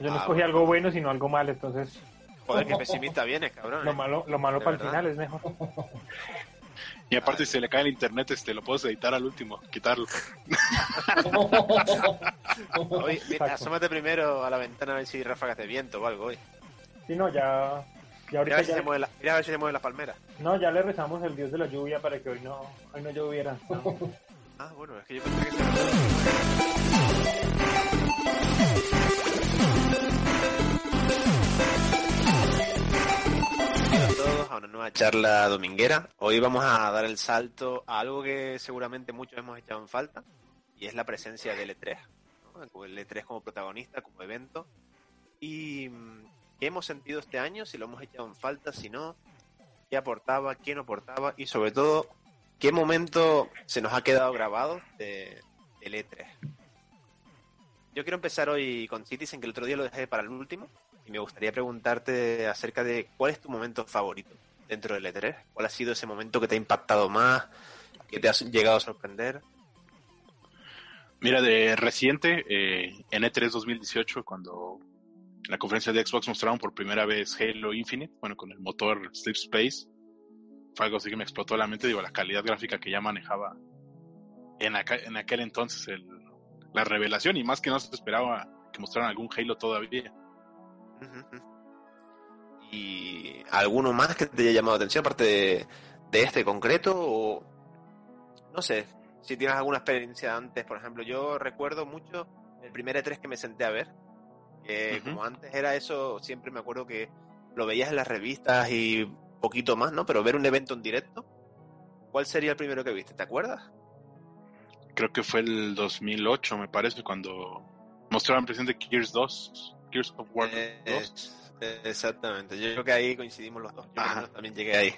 Yo no Ah, escogí algo bueno, sino algo malo, entonces Joder, qué pesimista vienes, cabrón. lo ¿eh? malo, lo malo ¿De para el final es mejor. Y aparte, si se le cae el internet, este, lo puedes editar al último, quitarlo. Oye, mira, asómate primero a la ventana a ver si hay ráfagas de viento o algo hoy. Sí, no, ya, ya Mira a ahorita ver si ya, se mueve la, mira a ver si se mueven las palmeras. no, ya le rezamos al dios de la lluvia para que hoy no, hoy no lloviera. No. Ah, bueno, es que yo pensé que a una nueva charla dominguera. Hoy vamos a dar el salto a algo que seguramente muchos hemos echado en falta y es la presencia del E3. ¿no? El E3 como protagonista, como evento. Y mm, qué hemos sentido este año, si lo hemos echado en falta, si no, qué aportaba, qué no aportaba y sobre todo qué momento se nos ha quedado grabado de, del E3. Yo quiero empezar hoy con Citizen, que el otro día lo dejé para el último, y me gustaría preguntarte acerca de cuál es tu momento favorito dentro del E3. ¿Cuál ha sido ese momento que te ha impactado más, que te ha llegado a sorprender? Mira, de reciente, eh, en E3 2018, cuando en la conferencia de Xbox mostraron por primera vez Halo Infinite, bueno, con el motor Sleep Space, fue algo así que me explotó la mente, digo, la calidad gráfica que ya manejaba en, en aquel entonces el- la revelación, y más que no se esperaba que mostraran algún Halo todavía. ¿Y alguno más que te haya llamado la atención, aparte de, de este concreto? O no sé, si tienes alguna experiencia antes, por ejemplo, yo recuerdo mucho el primer E3 que me senté a ver, que como antes era eso, siempre me acuerdo que lo veías en las revistas y poquito más, ¿no? Pero ver un evento en directo, ¿cuál sería el primero que viste? ¿Te acuerdas? Creo que fue el 2008, me parece, cuando mostraron presente Gears 2, Gears of War Eh, 2. Exactamente, yo creo que ahí coincidimos los dos. Yo Ajá. también llegué ahí.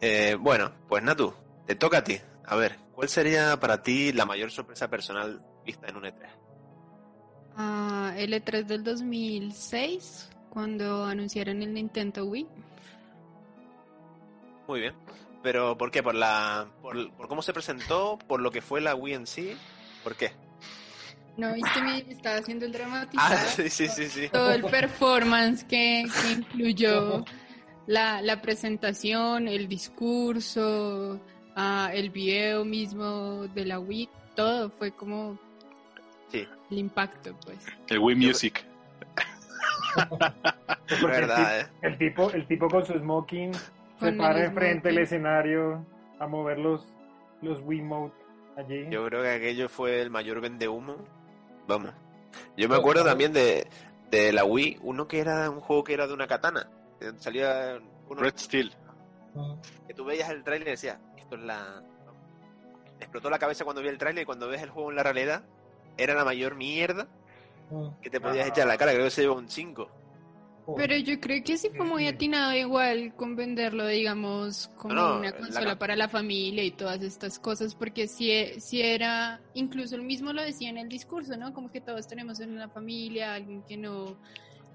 Eh, bueno, pues Natu, te toca a ti. A ver, ¿cuál sería para ti la mayor sorpresa personal vista en un E E3? Ah, el E3 del 2006, cuando anunciaron el Nintendo Wii. Muy bien. Pero ¿por qué? ¿Por la por, por cómo se presentó? ¿Por lo que fue la Wii en sí? ¿Por qué? No, viste, me estaba haciendo el dramático. Ah, sí, sí, sí, sí. Todo el performance que, que incluyó la, la presentación, el discurso, ah, el video mismo de la Wii, todo fue como Sí, el impacto, pues. El Wii Music. Porque verdad, ¿eh? el, tipo, el tipo con su smoking se para enfrente del escenario a mover los, los Wiimote allí. Yo creo que aquello fue el mayor vende humo. Vamos. Yo me acuerdo también de, de la Wii, uno que era un juego que era de una katana. que Salía uno Red Steel. que tú veías el tráiler y decías, esto es la... Me explotó la cabeza cuando vi el tráiler y cuando ves el juego en la realidad, era la mayor mierda que te podías Ah. echar a la cara, creo que se lleva un 5. Pero yo creo que sí fue muy atinado igual con venderlo, digamos, como No, una la consola ca- para la familia y todas estas cosas, porque si, si era, incluso él mismo lo decía en el discurso, ¿no? Como que todos tenemos en la familia alguien que no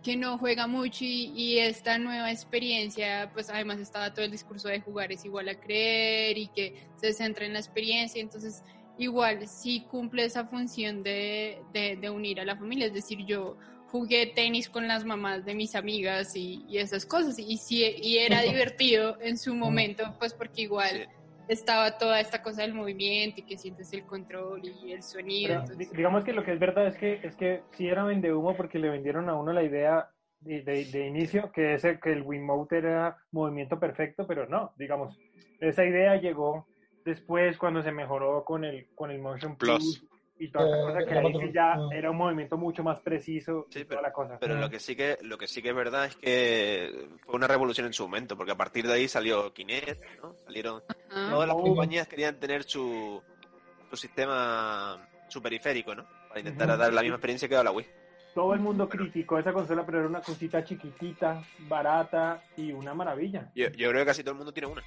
que no juega mucho y, y esta nueva experiencia, pues además estaba todo el discurso de jugar es igual a creer y que se centra en la experiencia, entonces igual sí cumple esa función de, de, de unir a la familia, es decir, yo jugué tenis con las mamás de mis amigas y, y esas cosas. Y, sí, y era divertido en su momento, pues porque igual estaba toda esta cosa del movimiento y que sientes el control y el sonido. Pero, entonces- di- digamos que lo que es verdad es que es que sí era vende humo porque le vendieron a uno la idea de, de- de inicio que ese que el Wiimote era movimiento perfecto, pero no, digamos, esa idea llegó después cuando se mejoró con el con el Motion Plus. Plus y toda esa Eh, cosa que ahí sí ya ah. era un movimiento mucho más preciso Sí, y toda pero- la cosa. Pero lo que sí que lo que sí que es verdad es que fue una revolución en su momento, porque a partir de ahí salió Kinect, ¿no? Salieron todas las Oh. compañías querían tener su, su sistema su periférico, ¿no? Para intentar dar la misma experiencia que da la Wii. Todo el mundo criticó esa consola, pero era una cosita chiquitita, barata y una maravilla. Yo, yo creo que casi todo el mundo tiene una.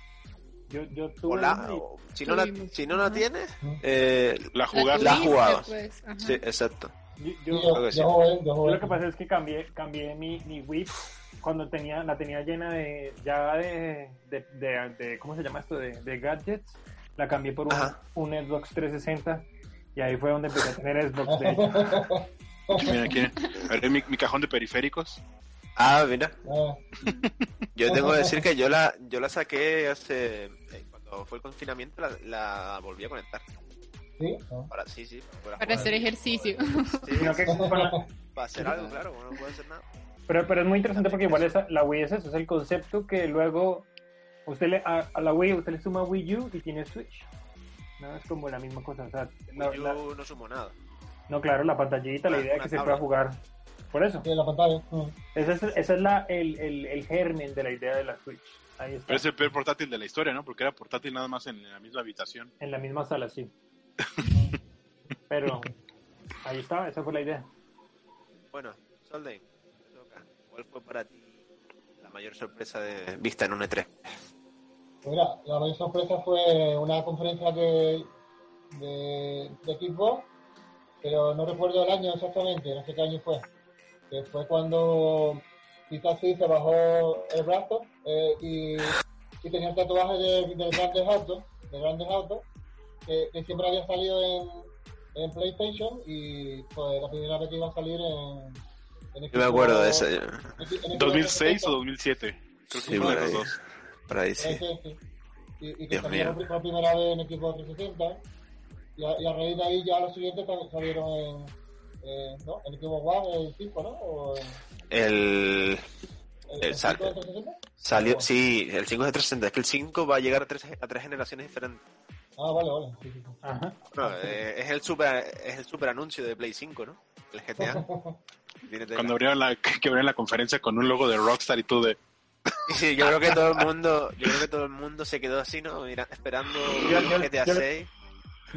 Yo, yo tuve la- y- si no la, si no la tienes, eh, La la jugada. la jugabas. pues, sí, exacto. yo- yo- Yo, sí. yo jugué, yo lo que pasa es que cambié, cambié mi, mi Wii cuando tenía, la tenía llena de, ya de, de, de- de- ¿cómo se llama esto? De, de gadgets. La cambié por un, un Xbox 360 y ahí fue donde empecé a tener Xbox de hecho. Mira, aquí, A ver, mi, mi cajón de periféricos. Ah, mira. Ah, Yo tengo que decir que yo la, yo la saqué hace. eh, Cuando fue el confinamiento, la, la volví a conectar. sí, ah. Para, sí, sí. Para, Para hacer ejercicio. Sí, que para hacer algo, claro, no puede hacer nada. pero, pero es muy interesante porque igual esa, la Wii es eso, es el concepto que luego usted le, a, a la Wii usted le suma Wii U y tiene Switch. No, es como la misma cosa. O sea, la- yo la- no sumo nada. no, claro, la pantallita, la idea es que se pueda jugar. Por eso. La pantalla. mm. Ese es, ese es la, el, el, el germen de la idea de la Switch. Ahí está. Pero es el peor portátil de la historia, ¿no? Porque era portátil nada más en la misma habitación. En la misma sala, sí. Pero ahí está, esa fue la idea. Bueno, toca. ¿cuál fue para ti la mayor sorpresa de vista en un E E3? Pues Mira, la mayor sorpresa fue una conferencia de, de, de Xbox, pero no recuerdo el año exactamente, no sé qué año fue. Que fue cuando quizás sí se bajó el brazo eh, y, y tenía el tatuaje de, de grandes autos, de grandes autos, que, que siempre había salido en, en PlayStation y pues la primera vez que iba a salir en, en Yo me acuerdo de ese. en- en Xbox 2006 o 360. 2007. Creo que Sí, por ahí. dos. Por ahí sí. Sí. Y, y que Dios salieron mío. por primera vez en equipo 360. Y a, y a raíz de ahí ya los siguientes sal- salieron en, eh, ¿no? en equipo One, el 5, ¿no? O El. el, El el sal- 5 de 360. Salió, sí, el 5 es de 360. Es que el 5 va a llegar a tres, a tres generaciones diferentes. Ah, vale, vale. Sí, sí, sí. Ajá. Bueno, eh, es el super es el super anuncio de Play 5, ¿no? El GTA. Cuando abrieron la, que abrieron la conferencia con un logo de Rockstar y tú de... Sí, yo creo que todo el mundo, yo creo que todo el mundo se quedó así, ¿no? Mira, esperando Yo- yo- GTA yo- 6.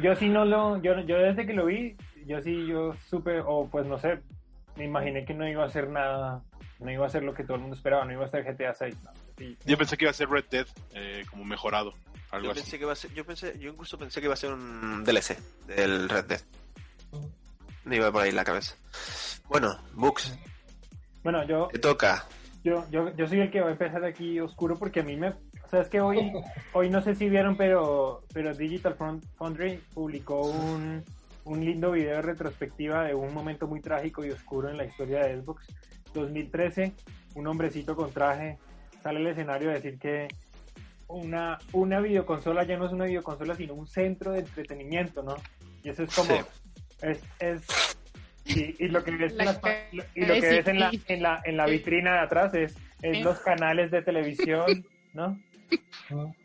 Yo sí no lo, yo, yo desde que lo vi, yo sí, yo supe, o pues no sé, me imaginé que no iba a ser nada, no iba a ser lo que todo el mundo esperaba, no iba a ser GTA 6. ¿no? Sí. Yo pensé que iba a ser Red Dead eh, como mejorado. Algo Yo así. pensé que iba a ser, yo pensé, yo incluso pensé que iba a ser un DLC del Red Dead. Me iba por ahí la cabeza. Bueno, Books, Bueno, yo, te toca. yo, yo, yo soy el que va a empezar aquí oscuro porque a mí me, o sea, es que hoy, hoy no sé si vieron, pero, pero Digital Foundry publicó un, un lindo video de retrospectiva de un momento muy trágico y oscuro en la historia de Xbox. 2013, un hombrecito con traje sale al escenario a decir que una, una videoconsola ya no es una videoconsola, sino un centro de entretenimiento, ¿no? Y eso es como, Sí. es, es y, y lo que ves, en La las pa- cara y lo que de ves en la, en la, en la vitrina de atrás es, es los canales de televisión, ¿no?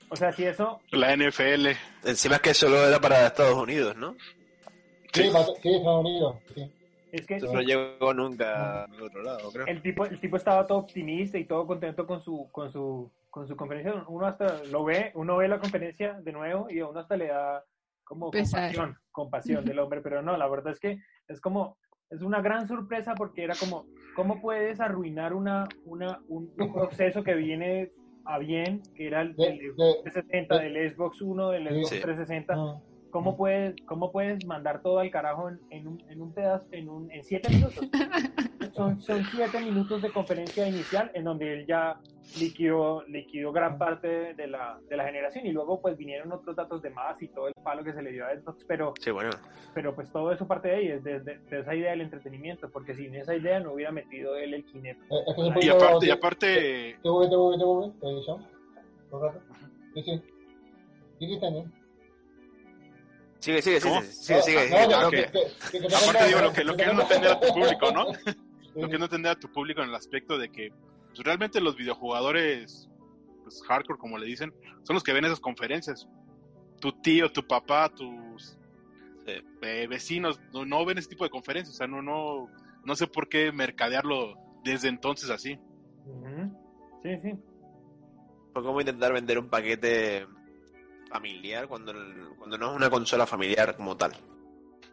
O sea, si eso, La NFL. Encima es que solo era para Estados Unidos, ¿no? Sí, Sí. Estados Unidos. Sí. es que Eso no llegó nunca a otro lado, creo. el tipo, el tipo estaba todo optimista y todo contento con su, con su, con su conferencia. Uno hasta lo ve, uno ve la conferencia de nuevo y a uno hasta le da como Pesar. compasión, compasión del hombre, pero no, la verdad es que es como, es una gran sorpresa porque era como, ¿cómo puedes arruinar una, una, un, un proceso que viene a bien, que era el De- del de- 360, del Xbox 1, del Xbox Sí. 360? Ujú. ¿Cómo puedes, cómo puedes mandar todo al carajo en, en un, en un pedazo, en, un, en siete minutos? son, son siete minutos de conferencia inicial en donde él ya liquidó, liquidó gran parte de la, de la generación y luego pues vinieron otros datos de más y todo el palo que se le dio a Xbox, pero, Sí, bueno. pero pues todo eso parte de ahí, es de, de- de esa idea del entretenimiento, porque sin esa idea no hubiera metido él el Kinect. Eh, es que se Y aparte, y aparte TV, TV, televisión. Todo el rato. Sí, sí. Sí, sí, también. Sigue, sigue, sigue, ¿Cómo? sigue, sigue. No, que- que- que- Aparte digo, lo que, lo que es no entender a tu público, ¿no? Lo que no entender a tu público en el aspecto de que pues, realmente los videojugadores pues, hardcore, como le dicen, son los que ven esas conferencias. Tu tío, tu papá, tus eh, vecinos no, no ven ese tipo de conferencias. O sea, no, no, no sé por qué mercadearlo desde entonces así. Sí, sí. Fue como intentar vender un paquete familiar cuando, cuando no es una consola familiar como tal.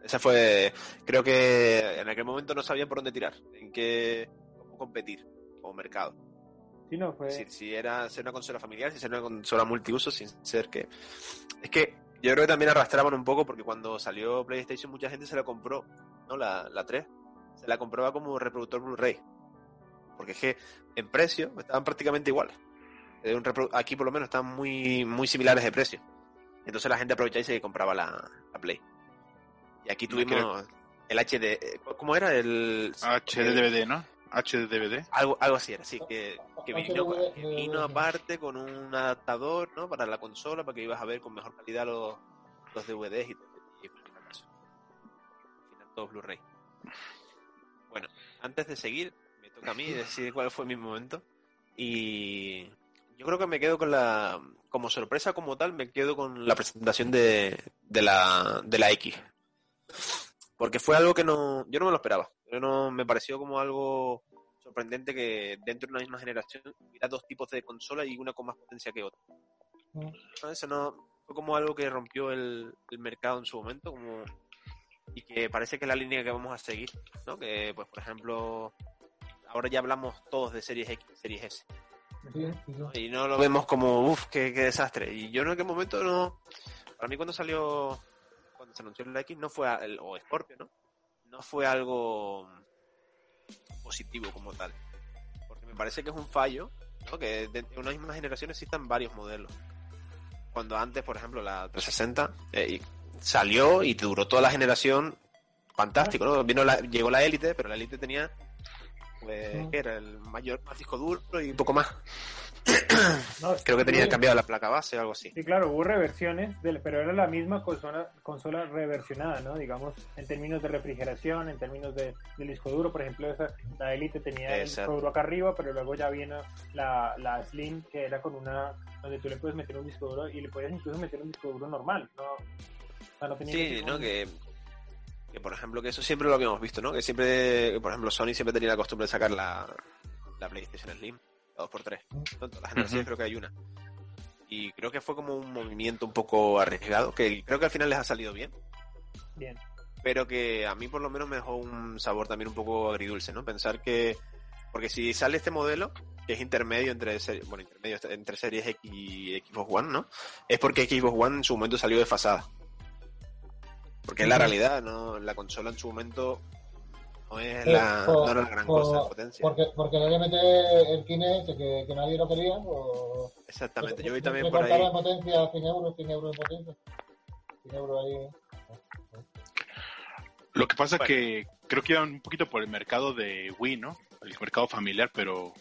Esa fue, creo que en aquel momento no sabían por dónde tirar, en qué, cómo competir como mercado. Sí, no, fue... Si era ser una consola familiar, si ser una consola multiuso, sin ser que... Es que yo creo que también arrastraban un poco porque cuando salió PlayStation mucha gente se la compró, ¿no? La, la 3. Se la compraba como reproductor Blu-ray. Porque es que en precio estaban prácticamente iguales. Eh, Aquí por lo menos están muy, muy similares de precio. Entonces la gente aprovechaba y se compraba la, la Play. Y aquí tuvimos el HD, ¿cómo era? El HDDVD, ¿no? HDDVD. Algo, algo así era, sí, que, que vino, que vino aparte con un adaptador, ¿no? Para la consola, para que ibas a ver con mejor calidad los, los DVDs y, y fracaso. Al final todo Blu-ray. Bueno, antes de seguir, me toca a mí decir cuál fue mi momento. Y yo creo que me quedo con la, como sorpresa como tal, me quedo con la presentación de, de, la, de la X. Porque fue algo que no, yo no me lo esperaba. Yo no, me pareció como algo sorprendente que dentro de una misma generación hubiera dos tipos de consola y una con más potencia que otra. Mm. ¿No? Eso no, fue como algo que rompió el, el mercado en su momento, como y que parece que es la línea que vamos a seguir, ¿no? Que, pues, por ejemplo, ahora ya hablamos todos de Series X, Series S. Y no lo vemos como, uff, qué, qué desastre. Y yo en aquel momento no. Para mí, cuando salió, cuando se anunció el X, no fue, el, o Scorpio, ¿no? No fue algo positivo como tal. Porque me parece que es un fallo, ¿no? Que de- una misma generación existan varios modelos. Cuando antes, por ejemplo, la 360 eh, salió y duró toda la generación fantástico, ¿no? Vino la, llegó la élite, pero la élite tenía pues. ¿qué era? El mayor más disco duro y poco más. No, Creo que tenía cambiado la placa base o algo así. Sí, claro, hubo reversiones, del, pero era la misma consola, consola reversionada, ¿no? Digamos, en términos de refrigeración, en términos de, del disco duro, por ejemplo, esa, la Elite tenía el disco duro acá arriba, pero luego ya vino la, la Slim, que era con una, donde tú le puedes meter un disco duro y le puedes incluso meter un disco duro normal, ¿no? O sea, no tenía Sí, ¿no? un- Que, que, por ejemplo, que eso siempre lo habíamos visto, ¿no? Que siempre, que, por ejemplo, Sony siempre tenía la costumbre de sacar la, la PlayStation Slim, la 2x3. ¿no? En todas las generaciones creo que hay una. Y creo que fue como un movimiento un poco arriesgado, que creo que al final les ha salido bien, Bien. pero que a mí por lo menos me dejó un sabor también un poco agridulce, ¿no? Pensar que, porque si sale este modelo, que es intermedio entre, bueno, intermedio entre Series X y Xbox One, ¿no? Es porque Xbox One en su momento salió desfasada. Porque es la realidad, ¿no? La consola en su momento no es Sí, la, por- no era la gran por- cosa de potencia. Porque, porque le mete el Kinect que, que nadie lo quería, o... Exactamente, yo vi también por ahí. cortaron en potencia 100 euros, 100 euros en potencia. 100 euros ahí. Lo que pasa Bueno. que creo que iban un poquito por el mercado de Wii, ¿no? El mercado familiar, pero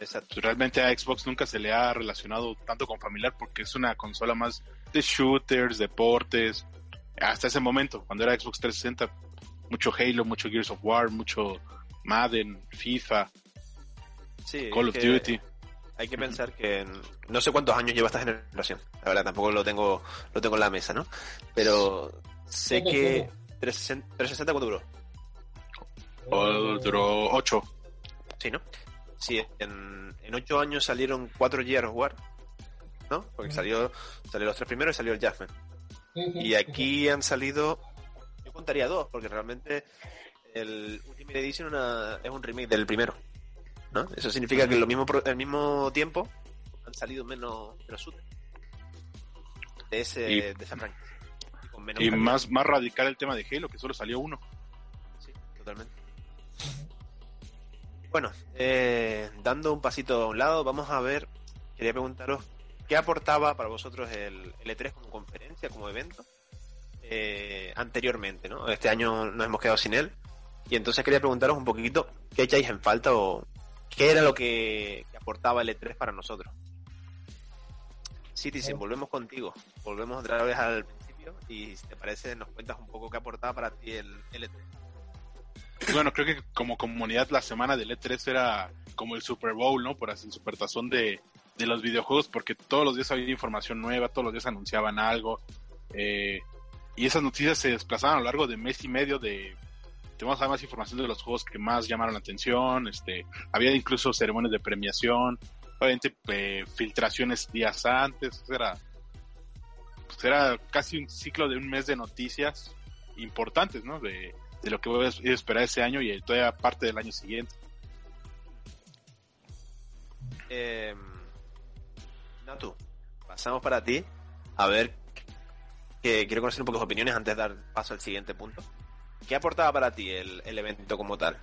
Exacto. realmente a Xbox nunca se le ha relacionado tanto con familiar porque es una consola más de shooters, deportes. Hasta ese momento, cuando era Xbox 360, mucho Halo, mucho Gears of War, mucho Madden, FIFA, Sí, Call of que Duty. Hay que pensar que en- no sé cuántos años lleva esta generación. La verdad, tampoco lo tengo, lo tengo en la mesa, ¿no? Pero sé que siete. 360, 360 ¿cuánto duró? O duró 8. Sí, ¿no? Sí, en, en ocho años salieron cuatro Gears of War, ¿no? Porque salió, salió los tres primeros y salió el Jasmine. Y aquí han salido, yo contaría dos, porque realmente el Ultimate Edition una- es un remake del primero, ¿no? Eso significa que en lo mismo, pro- al mismo tiempo han salido menos, menos shooters de, ese, Y- de esa franquicia. Y, con menos Y calidad. más, más radical el tema de Halo, que solo salió uno. Sí, totalmente. Bueno, eh, dando un pasito a un lado, vamos a ver, quería preguntaros, ¿qué aportaba para vosotros el L3 como conferencia, como evento, eh, anteriormente, ¿no? Este año nos hemos quedado sin él, y entonces quería preguntaros un poquito, ¿qué echáis en falta o qué era lo que, que aportaba el L3 para nosotros? Citizen, volvemos contigo, volvemos otra vez al principio, y si te parece, nos cuentas un poco qué aportaba para ti el L3. Y bueno, creo que como comunidad la semana del E3 era como el Super Bowl, ¿no? Por así, el supertazón de, de los videojuegos, porque todos los días había información nueva, todos los días anunciaban algo. eh, y esas noticias se desplazaban a lo largo de mes y medio de... Tenemos más información de los juegos que más llamaron la atención, este, había incluso ceremonias de premiación, obviamente eh, filtraciones días antes, era, pues era casi un ciclo de un mes de noticias importantes, ¿no? De, de lo que voy a esperar ese año y todavía parte del año siguiente. Eh, Natu, pasamos para ti. A ver, que quiero conocer un poco tus opiniones antes de dar paso al siguiente punto. ¿Qué aportaba para ti el, evento como tal?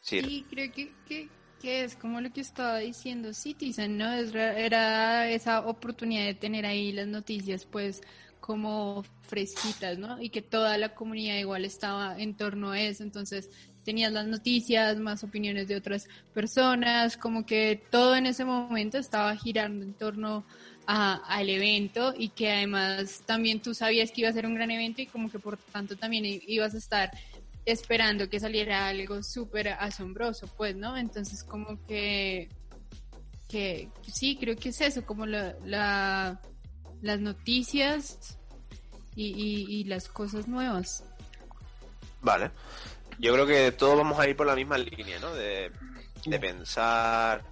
Sí, creo que, que, que es como lo que estaba diciendo Citizen, ¿no? Es era esa oportunidad de tener ahí las noticias, pues, como fresquitas, ¿no? Y que toda la comunidad igual estaba en torno a eso, entonces tenías las noticias, más opiniones de otras personas, como que todo en ese momento estaba girando en torno al evento y que además también tú sabías que iba a ser un gran evento y como que por tanto también ibas a estar esperando que saliera algo súper asombroso, pues, ¿no? Entonces como que, que sí, creo que es eso, como la, la las noticias y las cosas nuevas. Vale. Yo creo que todos vamos a ir por la misma línea, ¿no? De, pensar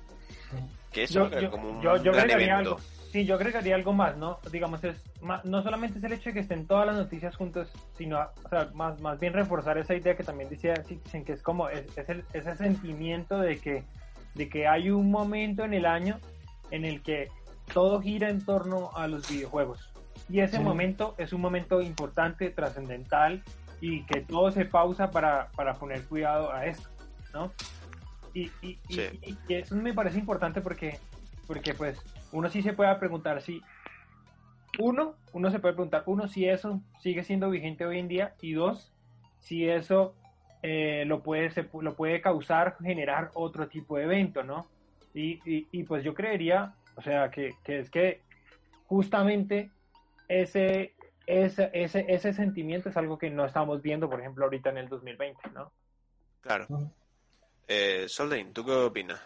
que eso yo, como un yo, gran evento. Algo, sí, yo agregaría algo más, ¿no? Digamos, es no solamente es el hecho de que estén todas las noticias juntas, sino, o sea, más, más bien reforzar esa idea que también decía Citizen, que es como es, el, ese sentimiento de que, de que hay un momento en el año en el que todo gira en torno a los videojuegos. Y ese momento es un momento importante, trascendental, y que todo se pausa para, para poner cuidado a esto, ¿no? Y, y, y, eso me parece importante porque, porque pues uno sí se puede preguntar si, uno, uno se puede preguntar, uno, si eso sigue siendo vigente hoy en día y dos, si eso eh, lo, puede, se, lo puede causar, generar otro tipo de evento, ¿no? Y, y, pues yo creería, o sea, que, que es que justamente ese, ese, ese, ese sentimiento es algo que no estamos viendo, por ejemplo, ahorita en el 2020, ¿no? Claro. Eh, Soldain, ¿tú qué opinas?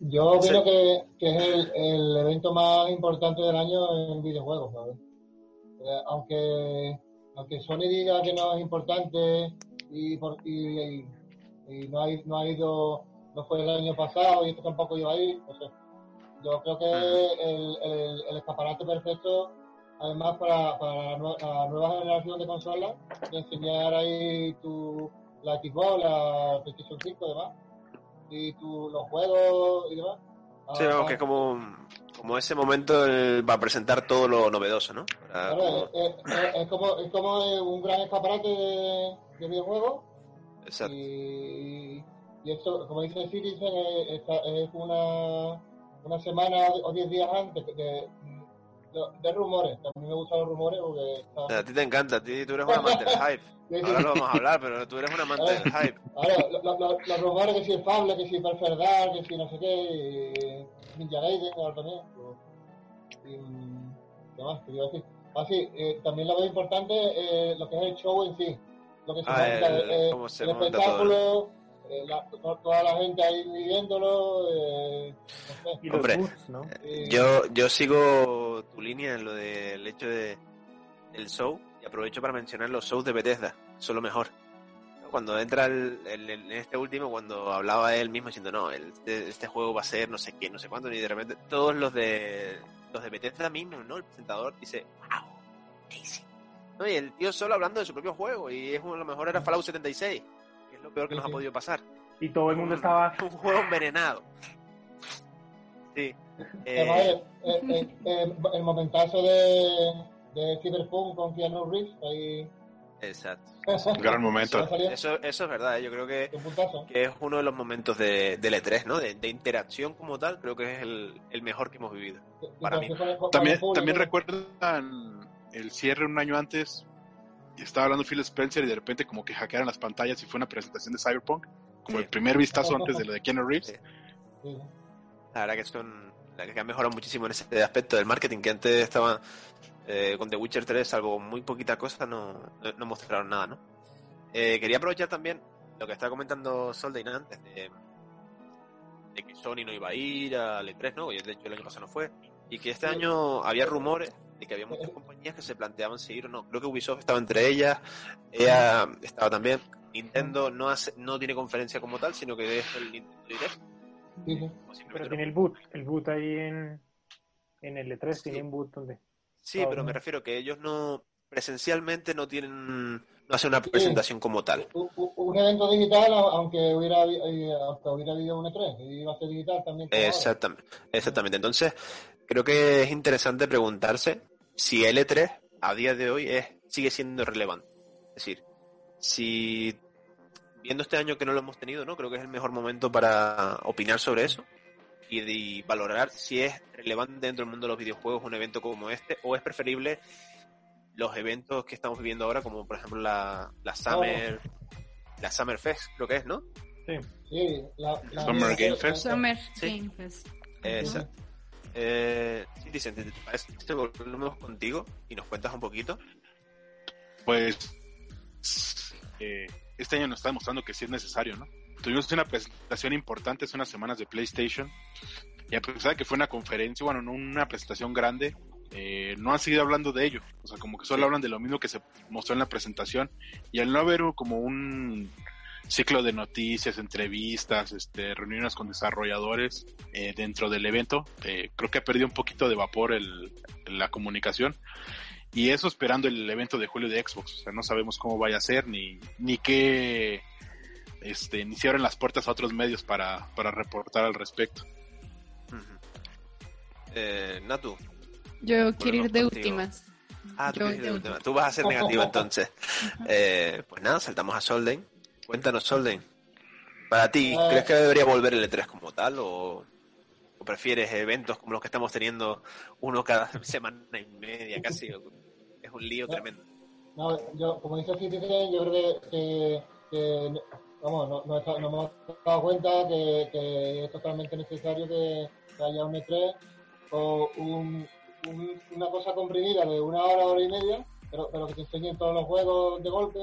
Yo opino que, que, es el, el, evento más importante del año en videojuegos, ¿sabes? Eh, aunque, aunque Sony diga que no es importante y, por, y, y, no, ha, no ha ido, no fue el año pasado y esto tampoco iba a ir, no sé. Yo creo que el, el, el escaparate perfecto además para, para la nueva generación de consolas, de enseñar ahí tu, la Xbox, la PlayStation 5 y demás, y tu, los juegos y demás. Sí, vamos, que es como, como ese momento va a presentar todo lo novedoso, ¿no? Claro, Es, como, es como un gran escaparate de, de videojuegos. Exacto. Y, y esto, como dice Citizen, es, es una, una semana o diez días antes de, de rumores, también me gustan los rumores porque... A ti te encanta, a ti tú eres un amante del hype. Ahora lo vamos a hablar, pero tú eres un amante del hype. Ahora, los rumores que si es Fable, que si Perferdar, que si no sé qué, y Ninja Gaiden, ahora también. Y, ¿Qué más? ¿Qué iba a decir? Ah, sí, eh, también lo veo importante eh, lo que es el show en sí. Lo que se ah, el, el, eh, el espectáculo, todo, eh, la, toda la gente ahí viviéndolo. Eh, no sé. Hombre, boots, ¿no? yo, yo sigo tu línea en lo del hecho de el show y aprovecho para mencionar los shows de Bethesda, son lo mejor. Cuando entra el, el, en este último, cuando hablaba él mismo diciendo, no, el, este, este, juego va a ser no sé qué, no sé cuánto, y de repente todos los de los de Bethesda mismo, ¿no? El presentador dice, wow, amazing. ¿No? Y el tío solo hablando de su propio juego, y es uno, a lo mejor era Fallout 76 es lo peor que nos ha podido pasar. Y todo el mundo estaba... Un juego envenenado. Sí. Eh... el momentazo de, de Cyberpunk con Keanu Reeves, ahí... Exacto. Un gran momento. Eso, eso es verdad, ¿eh? yo creo que, que es uno de los momentos de, de E3, ¿no? De, de, interacción como tal, creo que es el, el mejor que hemos vivido. Para mí. También, también recuerdan el cierre un año antes y estaba hablando Phil Spencer y de repente como que hackearon las pantallas y fue una presentación de Cyberpunk, como el primer vistazo antes de lo de Keanu Reeves. La verdad que son la que han mejorado muchísimo en ese aspecto del marketing, que antes estaba eh, con The Witcher 3, algo muy poquita cosa, no, no, mostraron nada, ¿no? Eh, quería aprovechar también lo que estaba comentando Soldain antes, de, de, que Sony no iba a ir al E3, ¿no? Y de hecho el año pasado no fue. Y que este año había rumores de que había muchas compañías que se planteaban seguir o no. Creo que Ubisoft estaba entre ellas, ella estaba también. Nintendo no hace, no tiene conferencia como tal, sino que es el Nintendo Direct. Pero tiene el boot, el boot ahí en, en el E3 tiene un boot donde... Sí, pero me refiero que ellos no presencialmente no tienen no hacen una presentación como tal. Un, evento digital, aunque hubiera, eh, aunque hubiera habido un E3, iba a ser digital también. Exactamente, exactamente. Entonces, creo que es interesante preguntarse si L3 a día de hoy es, sigue siendo relevante. Es decir, si viendo este año que no lo hemos tenido, ¿no? Creo que es el mejor momento para opinar sobre eso. y, de valorar si es relevante dentro del mundo de los videojuegos un evento como este o es preferible los eventos que estamos viviendo ahora, como por ejemplo la, la Summer, la Summer Fest, creo que es, ¿no? Sí. Sí, la, la- Summer Game Fest. Summer. Game Fest. Exacto. Eh, sí, dicen, ¿te parece que volvemos contigo y nos cuentas un poquito? Pues eh, este año nos está demostrando que sí es necesario, ¿no? Tuvimos una presentación importante hace unas semanas de PlayStation y a pesar de que fue una conferencia, bueno, no una presentación grande, eh, no han seguido hablando de ello. O sea, como que solo hablan de lo mismo que se mostró en la presentación y al no haber como un ciclo de noticias, entrevistas, este, reuniones con desarrolladores eh, dentro del evento, eh, creo que ha perdido un poquito de vapor el, la comunicación. Y eso esperando el evento de julio de Xbox. O sea, no sabemos cómo vaya a ser, ni, ni qué, este, ni si abren las puertas a otros medios para, para reportar al respecto. Eh, Natu. Yo quiero ir de contigo. últimas. Ah, tú, Yo de de última. última. Tú vas a ser negativo entonces. Eh, pues nada, saltamos a Solden. Cuéntanos, Solden. Para ti, Eh. ¿crees que debería volver el E3 como tal o, o prefieres eventos como los que estamos teniendo uno cada semana y media casi? Es un lío No. tremendo. No, yo, como dice Citizen, yo creo que, que, que, vamos, no, no, está- no hemos dado cuenta que, que es totalmente necesario que, que haya un E3 o un, un- una cosa comprimida de una hora, hora y media, pero, pero que te enseñen todos los juegos de golpe,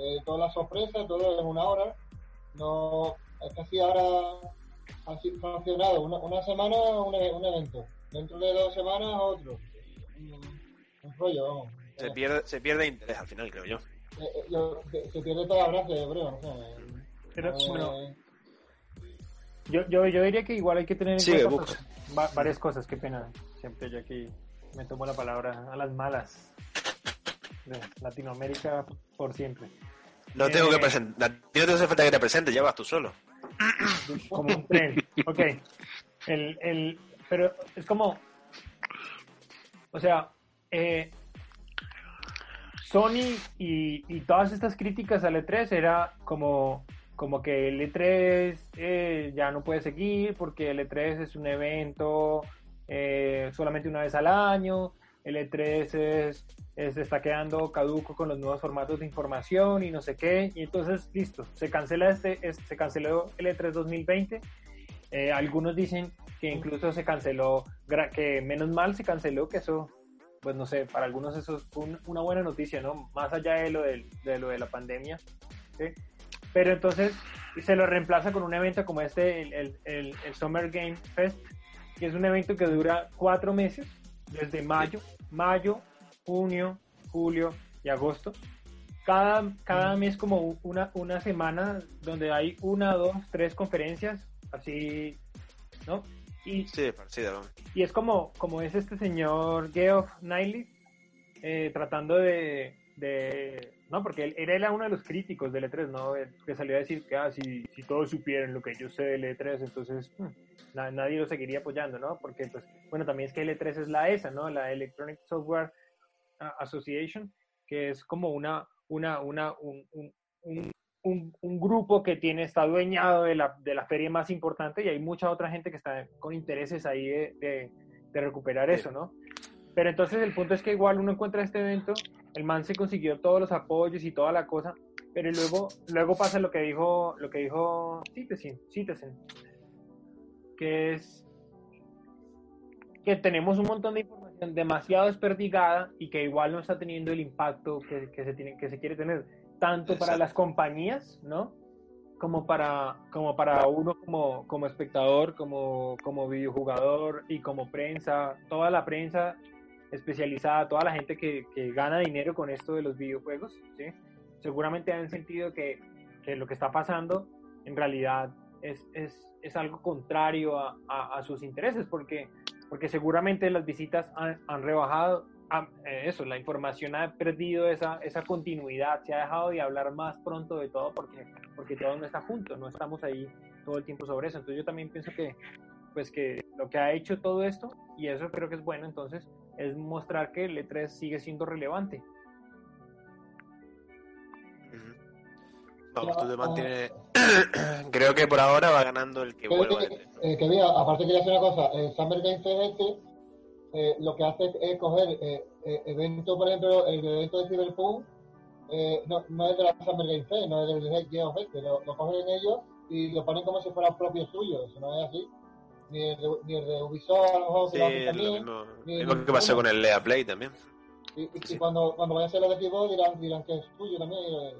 eh, todas las sorpresas, todo en una hora. No, es así ahora ha sido funcionado una, una semana un, e- un evento, dentro de dos semanas otro. Un, un rollo, vamos. Se pierde, se pierde interés al final, creo yo. Eh, eh, yo- se, se pierde toda la gracia, yo creo. No sé, eh, Pero, eh, bueno, yo, yo, yo diría que igual hay que tener en cuenta pues, va- varias cosas, qué pena. Siempre yo aquí me tomo la palabra a las malas. De Latinoamérica por siempre. No tengo que Eh. presentar. No te hace falta que te presente, ya vas tú solo. como un tren. Ok. El, el, pero es como. O sea, eh, Sony y, y todas estas críticas al E3 era como, como que el E3 eh, ya no puede seguir porque el E3 es un evento eh, solamente una vez al año. El E3 es, es- está quedando caduco con los nuevos formatos de información y no sé qué. Y entonces, listo, se cancela este, es- se canceló el E3 2020. Eh, algunos dicen que incluso se canceló, que menos mal se canceló, que eso, pues no sé, para algunos eso es un- una buena noticia, ¿no? Más allá de lo, del- de, lo de la pandemia. ¿sí? Pero entonces se lo reemplaza con un evento como este, el, el- el- el Summer Game Fest, que es un evento que dura cuatro meses, desde mayo, mayo, junio, julio y agosto. Cada, cada mes como una, una semana donde hay una, dos, tres conferencias, así, ¿no? Y, Sí, parecido. y es como, como es este señor Geoff Knightley eh, tratando de, de- No, porque él, él era uno de los críticos del E3, ¿no? Que salió a decir que ah, si, si todos supieran lo que yo sé del E3, entonces hmm, na- nadie lo seguiría apoyando, ¿no? Porque, pues, bueno, también es que el E3 es la ESA, ¿no? La Electronic Software ah, Association, que es como una, una, una, un, un- un- un- un grupo que tiene, está dueñado de la, de la feria más importante y hay mucha otra gente que está con intereses ahí de, de- de recuperar Sí. eso, ¿no? Pero entonces el punto es que igual uno encuentra este evento, el man se consiguió todos los apoyos y toda la cosa, pero luego, luego pasa lo que dijo, lo que dijo Citizen, Citizen, que es que tenemos un montón de información demasiado desperdigada y que igual no está teniendo el impacto que, que se tiene, que se quiere tener, tanto para las compañías, ¿no? Como para, como para uno como, como espectador, como, como videojugador y como prensa, toda la prensa especializada, toda la gente que, que gana dinero con esto de los videojuegos, ¿sí? seguramente han sentido que, que lo que está pasando en realidad es, es, es algo contrario a, a- a sus intereses, porque, porque seguramente las visitas han, han rebajado eh, eso, la información ha perdido esa, esa continuidad, se ha dejado de hablar más pronto de todo porque, porque todo no está junto, no estamos ahí todo el tiempo sobre eso. Entonces yo también pienso que, pues que lo que ha hecho todo esto, y eso creo que es bueno entonces, es mostrar que el E3 sigue siendo relevante. No, tú te mantienes... Creo que por ahora va ganando el que vuelva que, E3. eh, que mira, aparte quería hacer una cosa, el Summer Game Fest este, eh, lo que hace es coger eh, eh, evento, por ejemplo, el evento de Cyberpunk, eh, no, no es de la Summer Game Fest, no es del Game of lo, lo cogen ellos y lo ponen como si fuera propio suyo, eso no es así. Ni el de, ni el de Ubisoft, que Sí, lo mismo, ni lo mismo que pasó con el Lea Play también. Y, y- y cuando, cuando vayan a hacer lo de Xbox dirán, dirán que es suyo también. eh,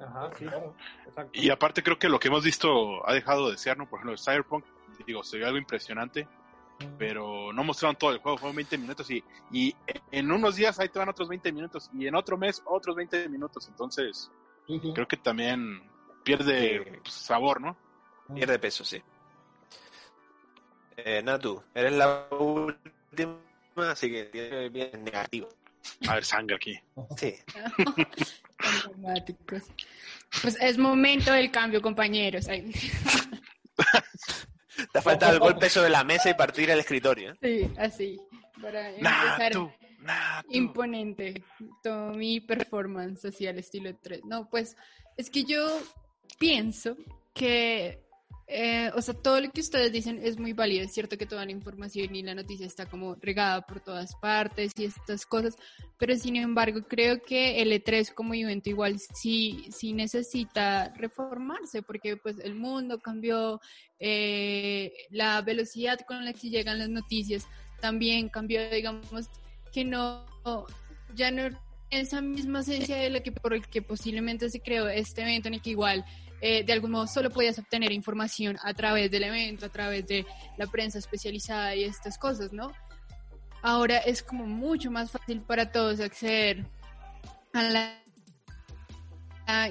Ajá, sí. claro. Exacto. Y aparte creo que lo que hemos visto ha dejado de desear, ¿no? Por ejemplo, el Cyberpunk, digo, se vio algo impresionante, pero no mostraron todo el juego, fueron 20 minutos y, y en unos días ahí te van otros 20 minutos y en otro mes otros 20 minutos, entonces Sí, sí. creo que también pierde Sí. pues, sabor, ¿no? Pierde peso, sí. Eh, Natu, eres la última, así que tienes bien negativo. A ver, sangre aquí. Sí. Pues es momento del cambio, compañeros. Te falta el golpe sobre la mesa y partir el escritorio. ¿eh? Sí, así. Para empezar Natu, Natu. imponente. Todo mi performance social estilo 3. No, pues es que yo pienso que, eh, o sea, todo lo que ustedes dicen es muy válido. Es cierto que toda la información y la noticia está como regada por todas partes y estas cosas, pero sin embargo creo que el E3 como evento igual sí, sí necesita reformarse porque pues el mundo cambió, eh, la velocidad con la que llegan las noticias también cambió, digamos, que no, ya no esa misma esencia de la que por el que posiblemente se creó este evento en el que igual eh, de algún modo solo podías obtener información a través del evento, a través de la prensa especializada y estas cosas, ¿no? Ahora es como mucho más fácil para todos acceder a la,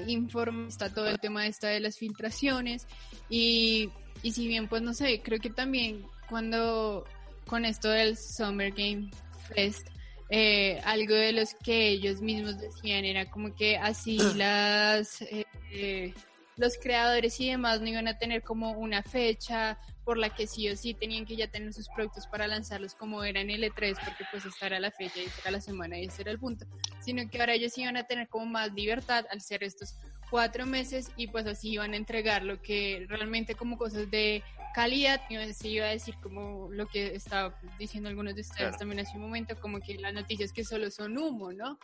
informe, está todo el tema esta de las filtraciones y, y si bien pues no sé, creo que también cuando con esto del Summer Game Fest, eh, algo de los que ellos mismos decían era como que así las eh, eh, los creadores y demás no iban a tener como una fecha por la que sí o sí tenían que ya tener sus productos para lanzarlos como era en el E3 porque pues esta era la fecha y esta era la semana y ese era el punto sino que ahora ellos iban a tener como más libertad al ser estos cuatro meses y pues así iban a entregar lo que realmente como cosas de calidad, y se iba a decir como lo que estaba diciendo algunos de ustedes Claro. también hace un momento, como que las noticias que solo son humo, ¿no?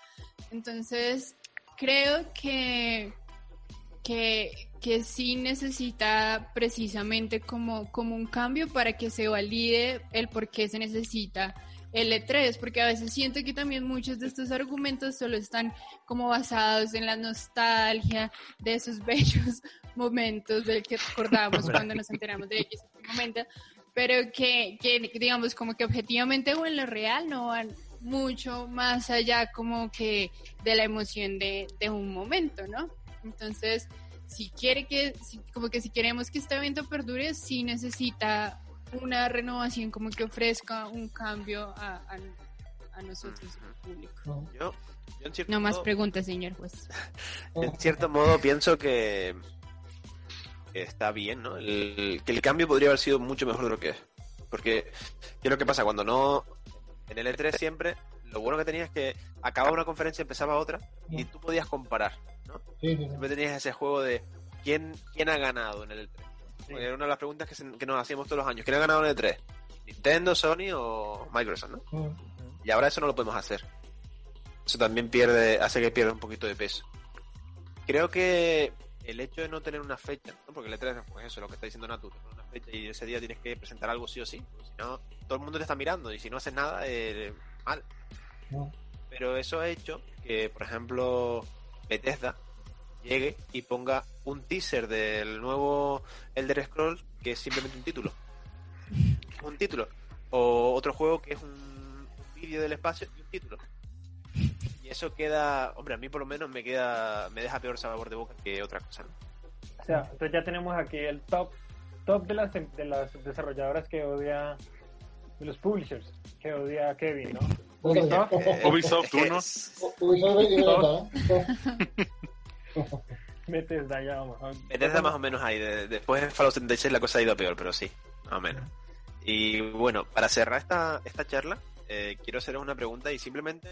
Entonces, creo que, que, que sí necesita precisamente como, como un cambio para que se valide el por qué se necesita el E3, porque a veces siento que también muchos de estos argumentos solo están como basados en la nostalgia de esos bellos momentos del que recordamos cuando nos enteramos de ese momento, pero que, que digamos como que objetivamente o en lo real no van mucho más allá como que de la emoción de, de un momento, ¿no? Entonces, si quiere que, si- como que si queremos que este evento perdure, sí necesita una renovación como que ofrezca un cambio a, a, a nosotros, el público. Yo, yo en cierto No más preguntas, señor juez. en cierto modo pienso que, está bien, ¿no? El- que el cambio podría haber sido mucho mejor de lo que es. Porque, ¿qué es lo que pasa? Cuando no. En el E3 siempre, lo bueno que tenías es que acababa una conferencia, empezaba otra, y tú podías comparar, ¿no? Sí, sí, sí. Siempre tenías ese juego de quién, quién ha ganado en el E3. Porque Era una de las preguntas que, se- que nos hacíamos todos los años. ¿Quién ha ganado en el E3? ¿Nintendo, Sony o Microsoft, no? Mm. Y ahora eso no lo podemos hacer. Eso también pierde, hace que pierda un poquito de peso. Creo que el hecho de no tener una fecha, ¿no? porque el E3 pues eso, lo que está diciendo Natu, tener una fecha y ese día tienes que presentar algo sí o sí. Si no, todo el mundo te está mirando y si no haces nada, eh, mal. Mm. Pero eso ha hecho que, por ejemplo, Bethesda llegue y ponga un teaser del nuevo Elder Scrolls que es simplemente un título. Un título. O otro juego que es un, vídeo del espacio y un título. Y eso queda, hombre, a mí por lo menos me queda, me deja peor sabor de boca que otra cosa. ¿no? O sea, entonces ya tenemos aquí el top top de las, de las desarrolladoras que odia, de los publishers que odia Kevin, ¿no? Ubisoft, Eh, Ubisoft es que 1. es- Ubisoft Bethesda, ya vamos. Bethesda más o menos ahí. de- después de Fallout 76 la cosa ha ido a peor, pero sí, más o menos. Y bueno, para cerrar esta, esta charla, eh, quiero haceros una pregunta y simplemente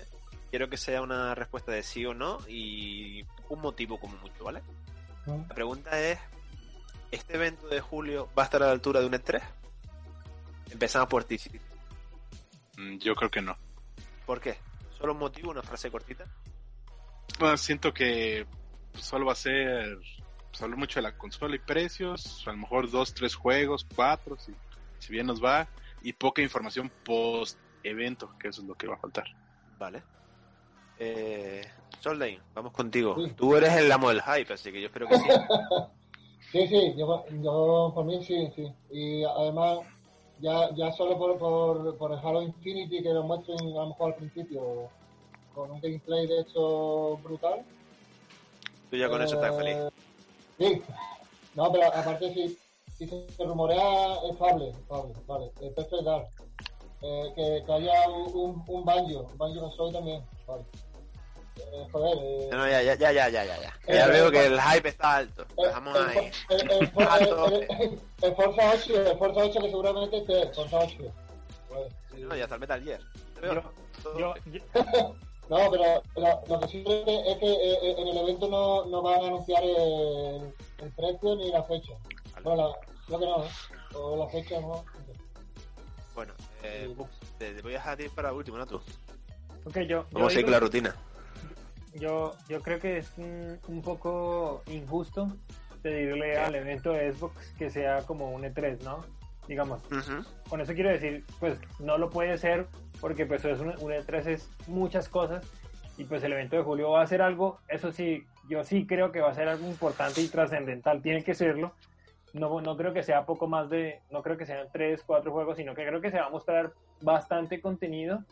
quiero que sea una respuesta de sí o no y un motivo como mucho, ¿vale? La pregunta es, ¿este evento de julio va a estar a la altura de un E3? Empezamos por ti. Mm, Yo creo que no. ¿Por qué? ¿Solo un motivo, una frase cortita? Bueno, siento que solo va a ser pues, hablar mucho de la consola y precios, a lo mejor dos, tres juegos, cuatro, si, si bien nos va, y poca información post evento, que eso es lo que va a faltar. Vale. Eh, Soldain, vamos contigo. Sí. Tú eres el amo del hype, así que yo espero que sí. Sí, sí, yo, yo por mí sí, sí. Y además, ya, ya solo por, por, por el Halo Infinity que lo muestren a lo mejor al principio con un gameplay de hecho brutal. Tú ya con eso estás Eh, feliz. Sí. No, pero aparte si, si se rumorea es Fable, Fable, vale. El Dark. Eh, que, que haya un, un, un banjo, un banjo soy también, vale. Eh, joder, eh, No, ya, ya, ya, ya, ya, ya. ya. Eh, Ya veo eh, que el hype está alto. el, Dejamos el, ahí. el, el, For- el, el- el Forza 8, el Forza 8 que seguramente esté, Forza 8. Vale. Sí, no, ya está el Metal Gear. Yo, yo, yo- No, pero lo, lo que sí creo es que eh, eh, en el evento no, no van a anunciar el, el precio ni la fecha. Vale. Bueno, la, creo que no, ¿eh? O la fecha no. Bueno, eh, te, te voy a dejar a ti para último, ¿no? Tú. ok, yo, yo Vamos a seguir digo- con la rutina. Yo, yo creo que es un, un poco injusto pedirle al evento de Xbox que sea como un E3, ¿no? Digamos, con eso quiero decir, pues no lo puede ser porque pues es un, un E3 es muchas cosas y pues el evento de julio va a ser algo, eso sí, yo sí creo que va a ser algo importante y trascendental, tiene que serlo. No, no creo que sea poco más de, no creo que sean tres, cuatro juegos, sino que creo que se va a mostrar bastante contenido,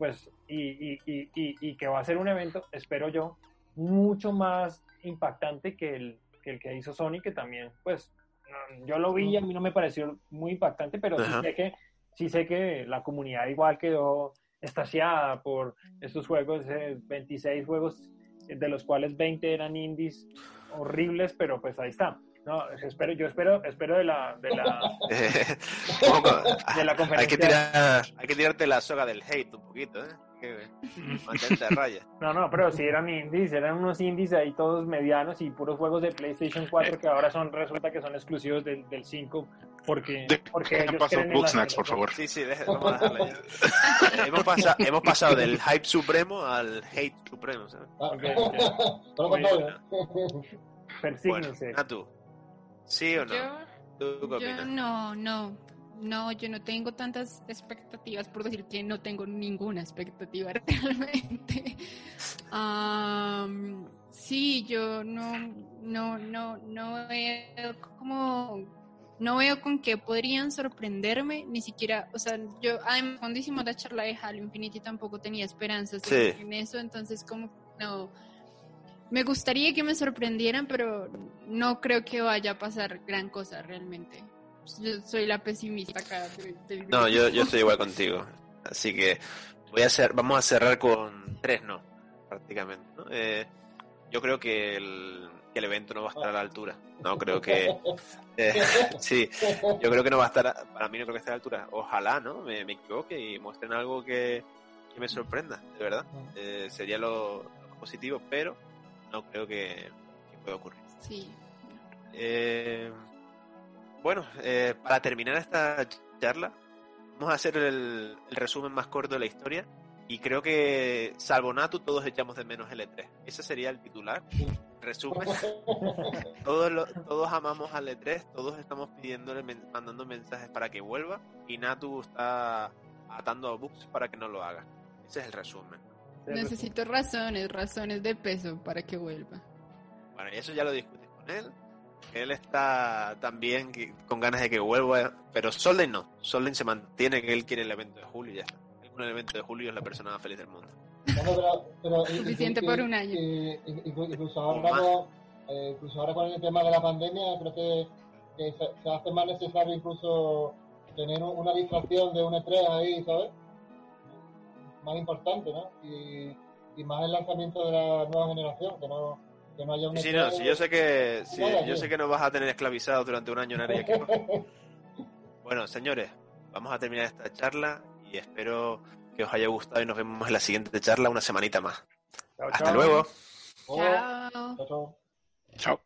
pues, y, y, y, y, que va a ser un evento, espero yo, mucho más impactante que el que, el que hizo Sony, que también, pues, no, yo lo vi y a mí no me pareció muy impactante, pero sí sé que, sí sé que la comunidad igual quedó estasiada por estos juegos, eh, 26 juegos, de los cuales 20 eran indies horribles, pero pues ahí está. No, espero, yo espero, espero de la, de la, de la hay, conferencia. que tirar, hay que tirarte la soga del hate un poquito, ¿eh? Mantente a raya. No, no, pero si eran indies, eran unos indies ahí todos medianos y puros juegos de PlayStation 4 que ahora son, resulta que son exclusivos del, del 5 porque, porque ellos paso creen en la- Bugsnax, por favor. Sí, sí, deje- vamos a dejarla ya. hemos, pasado, hemos pasado del hype supremo al hate supremo, ¿sabes? Ah, Ok, ya. todo lo Muy contrario. Bueno, Persígnense. Natu, ¿sí o no? Yo, ¿Tú qué yo opinas? no, no, no, yo no tengo tantas expectativas, por decir que no tengo ninguna expectativa realmente. Am, sí, yo no, no, no, no veo como, no veo con qué podrían sorprenderme, ni siquiera, o sea, yo, además, cuando hicimos la charla de Halo Infinity tampoco tenía esperanzas Sí. en eso, entonces como, no, me gustaría que me sorprendieran, pero no creo que vaya a pasar gran cosa realmente. Yo soy la pesimista acá. No, yo, yo estoy igual contigo. Así que voy a hacer, vamos a cerrar con tres no, prácticamente. ¿no? Eh, yo creo que el, que el evento no va a estar a la altura. No creo que... eh, sí, yo creo que no va a estar, a- para mí no creo que esté a la altura. Ojalá, ¿no? Me, me equivoque y muestren algo que, que me sorprenda, de verdad. Eh, sería lo, lo positivo, pero no creo que, que pueda ocurrir. Sí. Eh, bueno, eh, para terminar esta charla, vamos a hacer el, el resumen más corto de la historia. Y creo que, salvo Natu, todos echamos de menos el E3. Ese sería el titular. Resumen. Todos, lo- todos amamos al E3, todos estamos pidiéndole, mandando mensajes para que vuelva. Y Natu está atando a Books para que no lo haga. Ese es el resumen. Necesito razones, razones de peso para que vuelva. Bueno, y eso ya lo discutes con él. Él está también con ganas de que vuelva, pero Solden no. Solden se mantiene que él quiere el evento de julio y ya está. Él con el evento de julio es la persona más feliz del mundo. Bueno, pero, pero, Suficiente y- por y- un año. y- inclu- incluso, ahora eh, incluso ahora con el tema de la pandemia, creo que, que se, se hace más necesario incluso tener un- una distracción de un E3 ahí, ¿sabes? más importante, ¿no? Y, más el lanzamiento de la nueva generación, que no, que no haya un... Sí, no, si yo sé que, si, yo sé que nos vas a tener esclavizados durante un año en área que... Bueno, señores, vamos a terminar esta charla y espero que os haya gustado y nos vemos en la siguiente charla una semanita más. Hasta luego. Chao. chao.